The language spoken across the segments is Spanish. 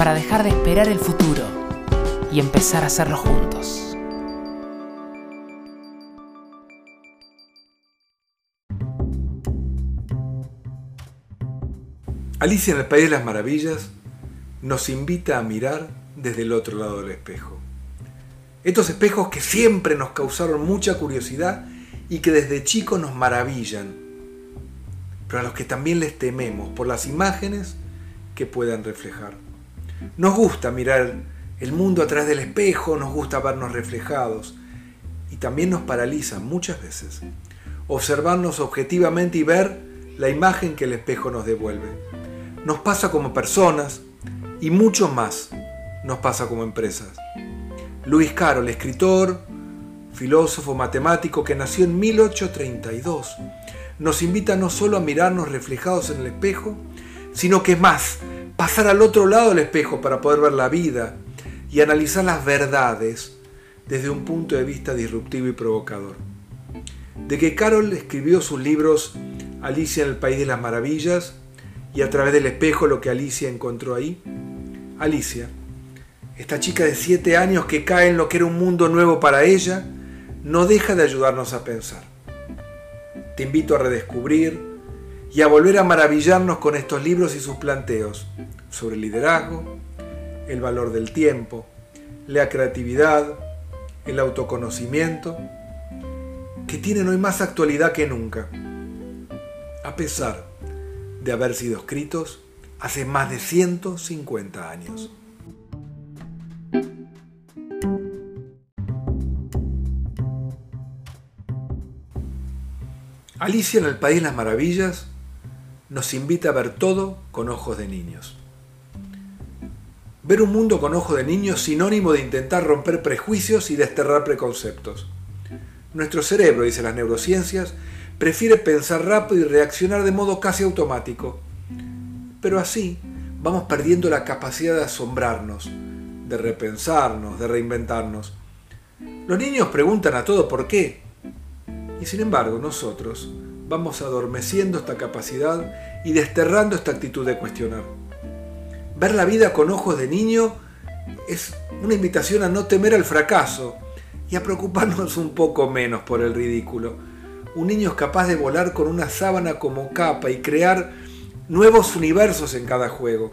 para dejar de esperar el futuro y empezar a hacerlo juntos. Alicia en el País de las Maravillas nos invita a mirar desde el otro lado del espejo. Estos espejos que siempre nos causaron mucha curiosidad y que desde chicos nos maravillan, pero a los que también les tememos por las imágenes que puedan reflejar. Nos gusta mirar el mundo a través del espejo, nos gusta vernos reflejados y también nos paraliza muchas veces observarnos objetivamente y ver la imagen que el espejo nos devuelve. Nos pasa como personas y mucho más nos pasa como empresas. Luis Carroll, escritor, filósofo, matemático que nació en 1832, nos invita no solo a mirarnos reflejados en el espejo, sino que más, pasar al otro lado del espejo para poder ver la vida y analizar las verdades desde un punto de vista disruptivo y provocador. De que Carol escribió sus libros Alicia en el País de las Maravillas y a través del espejo lo que Alicia encontró ahí. Alicia, esta chica de 7 años que cae en lo que era un mundo nuevo para ella, no deja de ayudarnos a pensar. Te invito a redescubrir, y a volver a maravillarnos con estos libros y sus planteos sobre el liderazgo, el valor del tiempo, la creatividad, el autoconocimiento, que tienen hoy más actualidad que nunca, a pesar de haber sido escritos hace más de 150 años. Alicia en el País de las Maravillas nos invita a ver todo con ojos de niños. Ver un mundo con ojos de niños sinónimo de intentar romper prejuicios y desterrar preconceptos. Nuestro cerebro, dice las neurociencias, prefiere pensar rápido y reaccionar de modo casi automático. Pero así vamos perdiendo la capacidad de asombrarnos, de repensarnos, de reinventarnos. Los niños preguntan a todo por qué. Y sin embargo nosotros vamos adormeciendo esta capacidad y desterrando esta actitud de cuestionar. Ver la vida con ojos de niño es una invitación a no temer al fracaso y a preocuparnos un poco menos por el ridículo. Un niño es capaz de volar con una sábana como capa y crear nuevos universos en cada juego.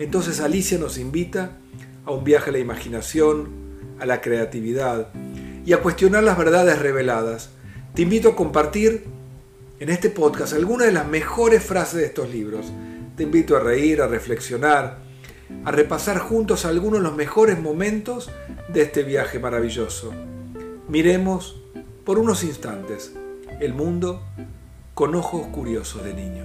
Entonces Alicia nos invita a un viaje a la imaginación, a la creatividad y a cuestionar las verdades reveladas. Te invito a compartir en este podcast algunas de las mejores frases de estos libros. Te invito a reír, a reflexionar, a repasar juntos algunos de los mejores momentos de este viaje maravilloso. Miremos por unos instantes el mundo con ojos curiosos de niño.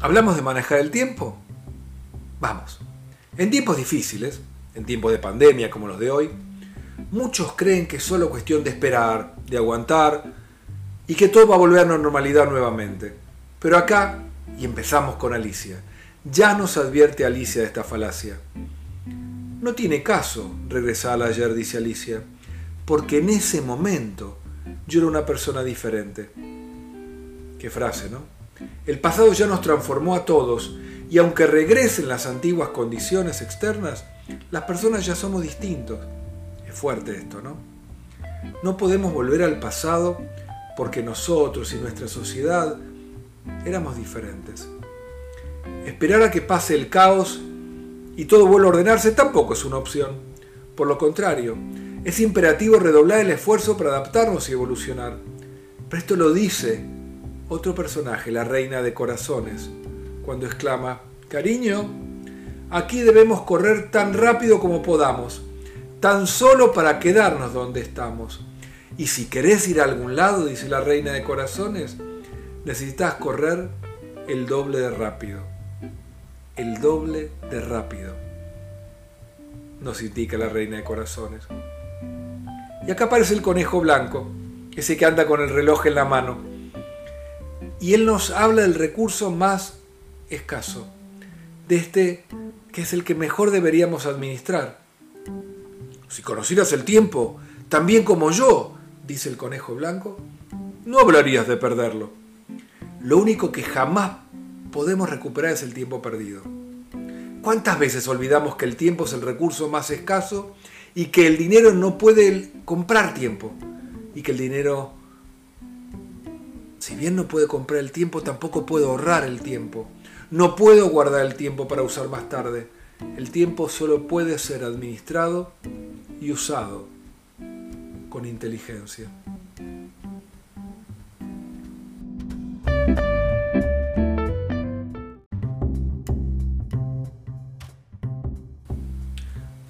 ¿Hablamos de manejar el tiempo? Vamos. En tiempos difíciles, en tiempos de pandemia como los de hoy, muchos creen que es solo cuestión de esperar, de aguantar y que todo va a volver a la normalidad nuevamente. Pero acá, y empezamos con Alicia, ya nos advierte Alicia de esta falacia. No tiene caso regresar al ayer, dice Alicia, porque en ese momento yo era una persona diferente. Qué frase, ¿no? El pasado ya nos transformó a todos y aunque regresen las antiguas condiciones externas, las personas ya somos distintos. Es fuerte esto, ¿no? No podemos volver al pasado porque nosotros y nuestra sociedad éramos diferentes. Esperar a que pase el caos y todo vuelva a ordenarse tampoco es una opción. Por lo contrario, es imperativo redoblar el esfuerzo para adaptarnos y evolucionar. Pero esto lo dice otro personaje, la reina de corazones, cuando exclama, cariño, Aquí debemos correr tan rápido como podamos, tan solo para quedarnos donde estamos. Y si querés ir a algún lado, dice la reina de corazones, necesitas correr el doble de rápido. El doble de rápido. Nos indica la reina de corazones. Y acá aparece el conejo blanco, ese que anda con el reloj en la mano. Y él nos habla del recurso más escaso, de este que es el que mejor deberíamos administrar. Si conocieras el tiempo, tan bien como yo, dice el conejo blanco, no hablarías de perderlo. Lo único que jamás podemos recuperar es el tiempo perdido. ¿Cuántas veces olvidamos que el tiempo es el recurso más escaso y que el dinero no puede comprar tiempo? Y que el dinero, si bien no puede comprar el tiempo, tampoco puede ahorrar el tiempo. No puedo guardar el tiempo para usar más tarde. El tiempo solo puede ser administrado y usado con inteligencia.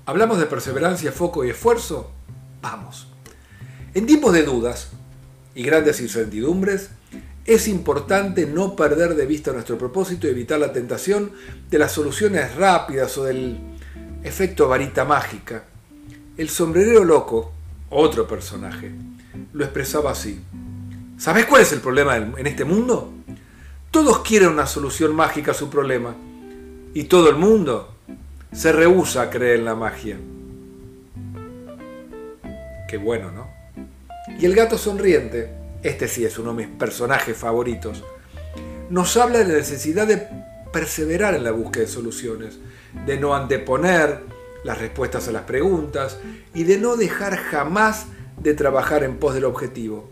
¿Hablamos de perseverancia, foco y esfuerzo? Vamos. En tiempos de dudas y grandes incertidumbres, es importante no perder de vista nuestro propósito y evitar la tentación de las soluciones rápidas o del efecto varita mágica. El sombrerero loco, otro personaje, lo expresaba así. ¿Sabes cuál es el problema en este mundo? Todos quieren una solución mágica a su problema y todo el mundo se rehúsa a creer en la magia. Qué bueno, ¿no? Y el gato sonriente, este sí es uno de mis personajes favoritos, nos habla de la necesidad de perseverar en la búsqueda de soluciones, de no anteponer las respuestas a las preguntas y de no dejar jamás de trabajar en pos del objetivo.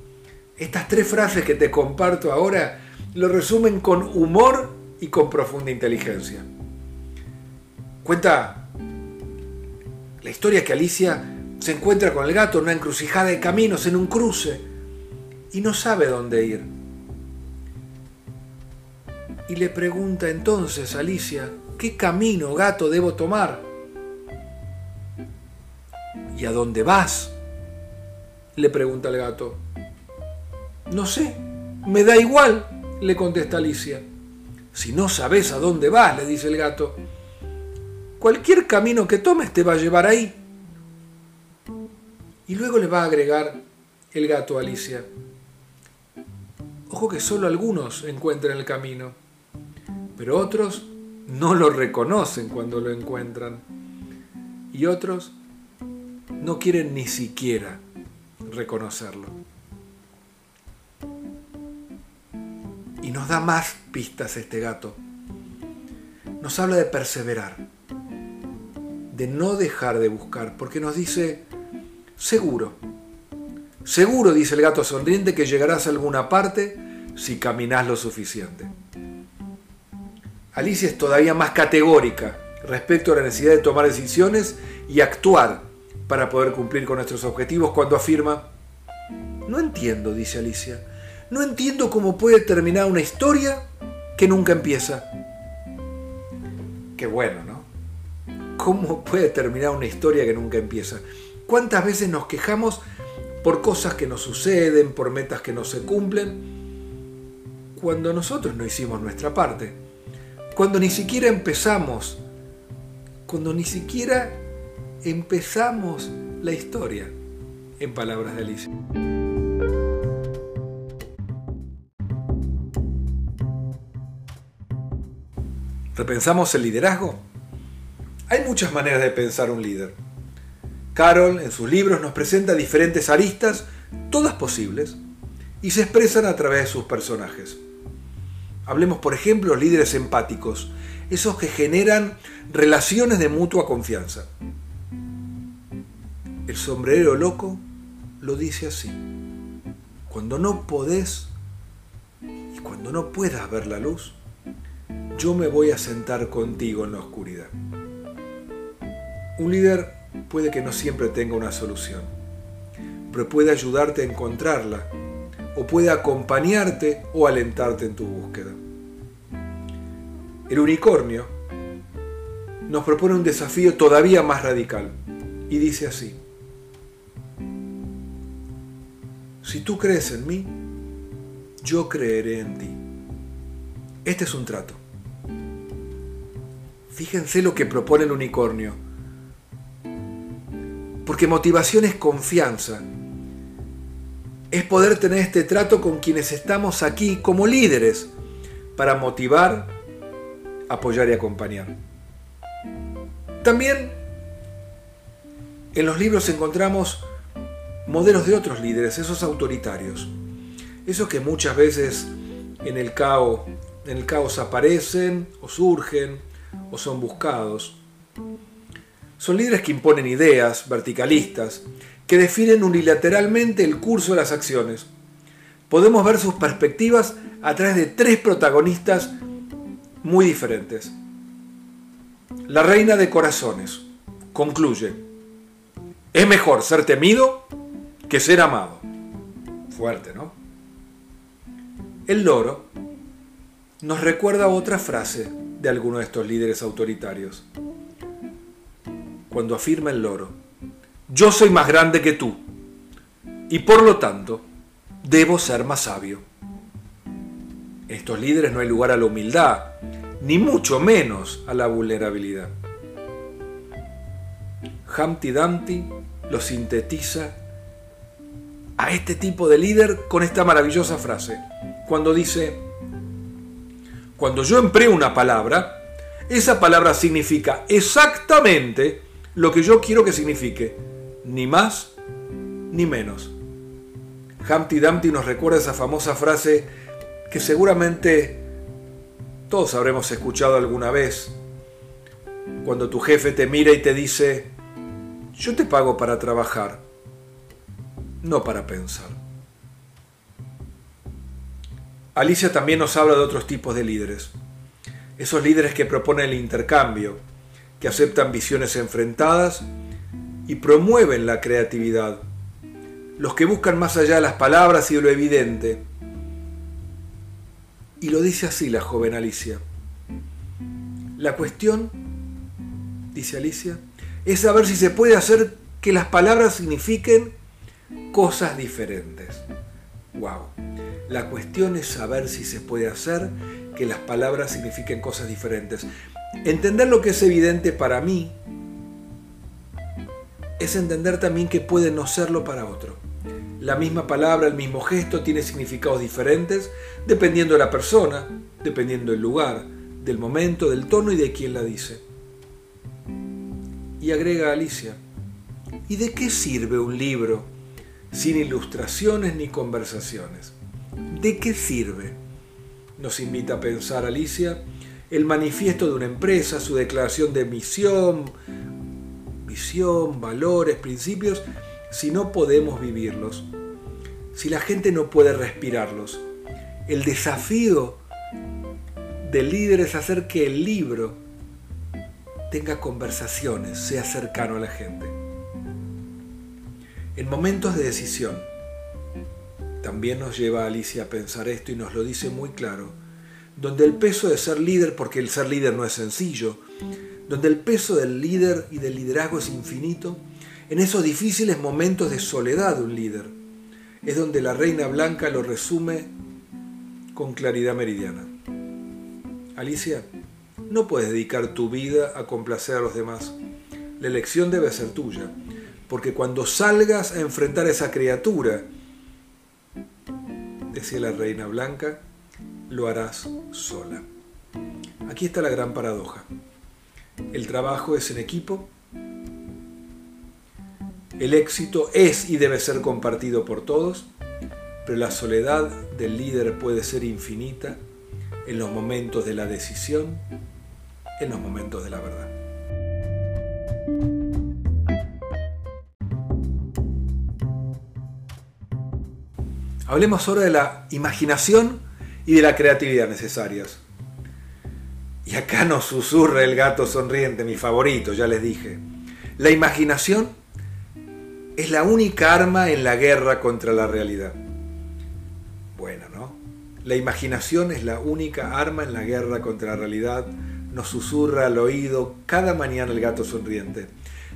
Estas tres frases que te comparto ahora lo resumen con humor y con profunda inteligencia. Cuenta la historia que Alicia se encuentra con el gato en una encrucijada de caminos, en un cruce, y no sabe dónde ir. Y le pregunta entonces a Alicia, ¿qué camino, gato, debo tomar? ¿Y a dónde vas? Le pregunta el gato. No sé, me da igual, le contesta Alicia. Si no sabes a dónde vas, le dice el gato, Cualquier camino que tomes te va a llevar ahí. Y luego le va a agregar el gato a Alicia. Que solo algunos encuentran el camino, pero otros no lo reconocen cuando lo encuentran. Y otros no quieren ni siquiera reconocerlo. Y nos da más pistas este gato. Nos habla de perseverar de no dejar de buscar, porque nos dice, seguro, seguro, dice el gato sonriente, que llegarás a alguna parte si caminas lo suficiente. Alicia es todavía más categórica respecto a la necesidad de tomar decisiones y actuar para poder cumplir con nuestros objetivos cuando afirma, no entiendo, dice Alicia, no entiendo cómo puede terminar una historia que nunca empieza. Qué bueno, ¿no? ¿Cómo puede terminar una historia que nunca empieza? ¿Cuántas veces nos quejamos por cosas que nos suceden, por metas que no se cumplen, cuando nosotros no hicimos nuestra parte? Cuando ni siquiera empezamos, cuando ni siquiera empezamos la historia, en palabras de Alicia. ¿Repensamos el liderazgo? Hay muchas maneras de pensar un líder. Carol en sus libros nos presenta diferentes aristas, todas posibles, y se expresan a través de sus personajes. Hablemos, por ejemplo, de líderes empáticos, esos que generan relaciones de mutua confianza. El sombrero loco lo dice así. Cuando no podés y cuando no puedas ver la luz, yo me voy a sentar contigo en la oscuridad. Un líder puede que no siempre tenga una solución, pero puede ayudarte a encontrarla o puede acompañarte o alentarte en tu búsqueda. El unicornio nos propone un desafío todavía más radical y dice así, si tú crees en mí, yo creeré en ti. Este es un trato. Fíjense lo que propone el unicornio. Porque motivación es confianza. Es poder tener este trato con quienes estamos aquí como líderes para motivar, apoyar y acompañar. También en los libros encontramos modelos de otros líderes, esos autoritarios, esos que muchas veces en el caos, en el caos aparecen o surgen o son buscados. Son líderes que imponen ideas verticalistas, que definen unilateralmente el curso de las acciones. Podemos ver sus perspectivas a través de tres protagonistas muy diferentes. La reina de corazones concluye, es mejor ser temido que ser amado. Fuerte, ¿no? El loro nos recuerda otra frase de alguno de estos líderes autoritarios. Cuando afirma el loro, yo soy más grande que tú y por lo tanto debo ser más sabio. Estos líderes no hay lugar a la humildad, ni mucho menos a la vulnerabilidad. Humpty Dumpty lo sintetiza a este tipo de líder con esta maravillosa frase, cuando dice, cuando yo empleo una palabra, esa palabra significa exactamente lo que yo quiero que signifique, ni más ni menos. Humpty Dumpty nos recuerda esa famosa frase que seguramente todos habremos escuchado alguna vez, cuando tu jefe te mira y te dice, yo te pago para trabajar, no para pensar. Alicia también nos habla de otros tipos de líderes. Esos líderes que proponen el intercambio, que aceptan visiones enfrentadas y promueven la creatividad. Los que buscan más allá de las palabras y de lo evidente. Y lo dice así la joven Alicia. La cuestión, dice Alicia, es saber si se puede hacer que las palabras signifiquen cosas diferentes. Wow. La cuestión es saber si se puede hacer que las palabras signifiquen cosas diferentes. Entender lo que es evidente para mí es entender también que puede no serlo para otro. La misma palabra, el mismo gesto tiene significados diferentes dependiendo de la persona, dependiendo del lugar, del momento, del tono y de quién la dice. Y agrega Alicia, ¿y de qué sirve un libro sin ilustraciones ni conversaciones? ¿De qué sirve? Nos invita a pensar Alicia el manifiesto de una empresa, su declaración de misión, visión, valores, principios, si no podemos vivirlos, si la gente no puede respirarlos. El desafío del líder es hacer que el libro tenga conversaciones, sea cercano a la gente. En momentos de decisión, también nos lleva Alicia a pensar esto y nos lo dice muy claro, donde el peso de ser líder, porque el ser líder no es sencillo, donde el peso del líder y del liderazgo es infinito, en esos difíciles momentos de soledad de un líder, es donde la reina blanca lo resume con claridad meridiana. Alicia, no puedes dedicar tu vida a complacer a los demás. La elección debe ser tuya, porque cuando salgas a enfrentar a esa criatura, decía la reina blanca, lo harás sola. Aquí está la gran paradoja. El trabajo es en equipo, el éxito es y debe ser compartido por todos, pero la soledad del líder puede ser infinita en los momentos de la decisión en los momentos de la verdad. Hablemos ahora de la imaginación y de la creatividad necesarias. Y acá nos susurra el gato sonriente, mi favorito, ya les dije. La imaginación es la única arma en la guerra contra la realidad. Bueno, ¿no? La imaginación es la única arma en la guerra contra la realidad nos susurra al oído cada mañana el gato sonriente.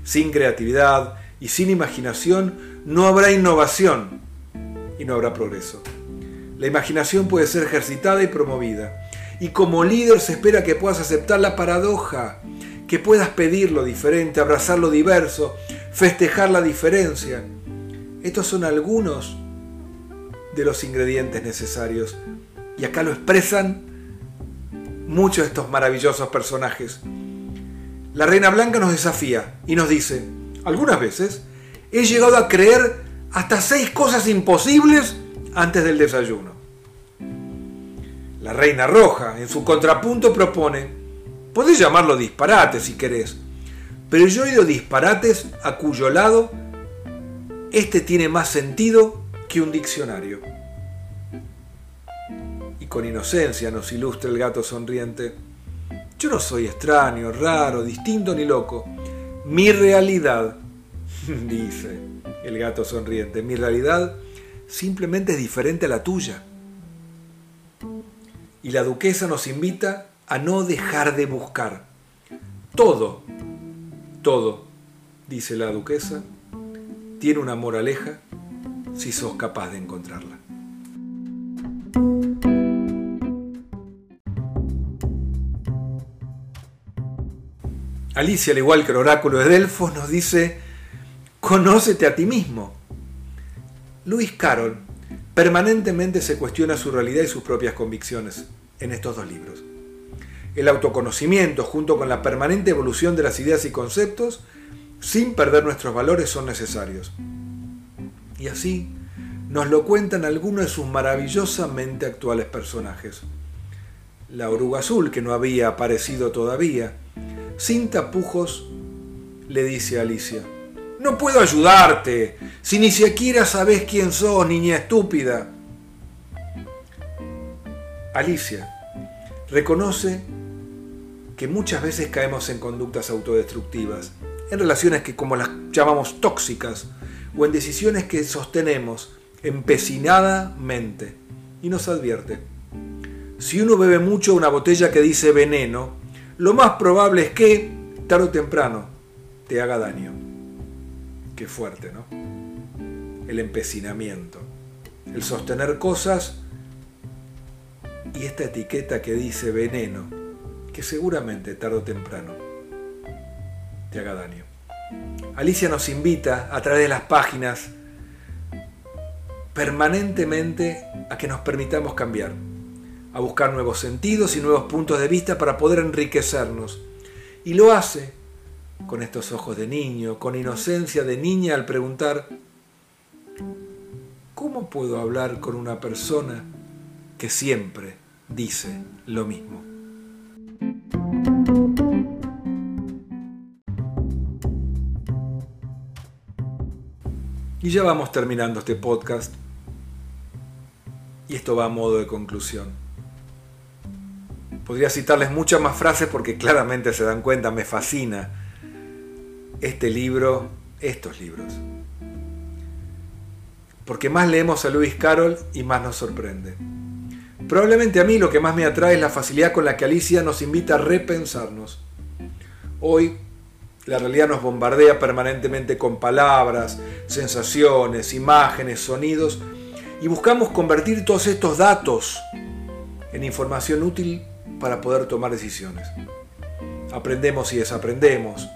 Sin creatividad y sin imaginación no habrá innovación y no habrá progreso. La imaginación puede ser ejercitada y promovida. Y como líder se espera que puedas aceptar la paradoja, que puedas pedir lo diferente, abrazar lo diverso, festejar la diferencia. Estos son algunos de los ingredientes necesarios. Y acá lo expresan muchos de estos maravillosos personajes. La Reina Blanca nos desafía y nos dice, algunas veces he llegado a creer hasta seis cosas imposibles antes del desayuno. La Reina Roja, en su contrapunto, propone, podés llamarlo disparate si querés, pero yo he oído disparates a cuyo lado este tiene más sentido que un diccionario. Y con inocencia nos ilustra el gato sonriente. Yo no soy extraño, raro, distinto ni loco. Mi realidad, dice el gato sonriente, mi realidad simplemente es diferente a la tuya. Y la duquesa nos invita a no dejar de buscar. Todo, todo, dice la duquesa, tiene una moraleja si sos capaz de encontrarla. Alicia, al igual que el oráculo de Delfos, nos dice, conócete a ti mismo. Luis Carroll permanentemente se cuestiona su realidad y sus propias convicciones en estos dos libros. El autoconocimiento, junto con la permanente evolución de las ideas y conceptos, sin perder nuestros valores, son necesarios. Y así nos lo cuentan algunos de sus maravillosamente actuales personajes. La oruga azul, que no había aparecido todavía, sin tapujos, le dice a Alicia, no puedo ayudarte, si ni siquiera sabes quién sos, niña estúpida. Alicia reconoce que muchas veces caemos en conductas autodestructivas, en relaciones que como las llamamos tóxicas, o en decisiones que sostenemos empecinadamente, y nos advierte. Si uno bebe mucho una botella que dice veneno, lo más probable es que, tarde o temprano, te haga daño. Qué fuerte, ¿no? El empecinamiento, el sostener cosas y esta etiqueta que dice veneno, que seguramente tarde o temprano te haga daño. Alicia nos invita a través de las páginas permanentemente a que nos permitamos cambiar a buscar nuevos sentidos y nuevos puntos de vista para poder enriquecernos. Y lo hace con estos ojos de niño, con inocencia de niña al preguntar, ¿cómo puedo hablar con una persona que siempre dice lo mismo? Y ya vamos terminando este podcast. Y esto va a modo de conclusión. Podría citarles muchas más frases porque claramente se dan cuenta, me fascina este libro, estos libros. Porque más leemos a Lewis Carroll y más nos sorprende. Probablemente a mí lo que más me atrae es la facilidad con la que Alicia nos invita a repensarnos. Hoy la realidad nos bombardea permanentemente con palabras, sensaciones, imágenes, sonidos y buscamos convertir todos estos datos en información útil para poder tomar decisiones. Aprendemos y desaprendemos,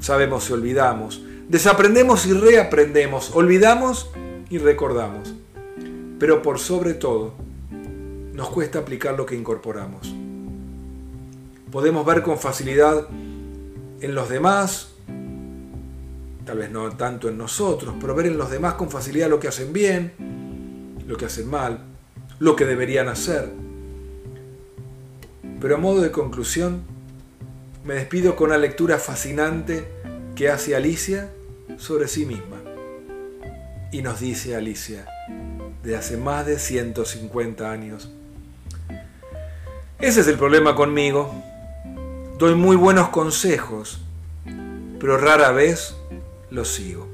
sabemos y olvidamos, desaprendemos y reaprendemos, olvidamos y recordamos. Pero por sobre todo, nos cuesta aplicar lo que incorporamos. Podemos ver con facilidad en los demás, tal vez no tanto en nosotros, pero ver en los demás con facilidad lo que hacen bien, lo que hacen mal, lo que deberían hacer pero a modo de conclusión, me despido con una lectura fascinante que hace Alicia sobre sí misma. Y nos dice Alicia, de hace más de 150 años, ese es el problema conmigo. Doy muy buenos consejos, pero rara vez los sigo.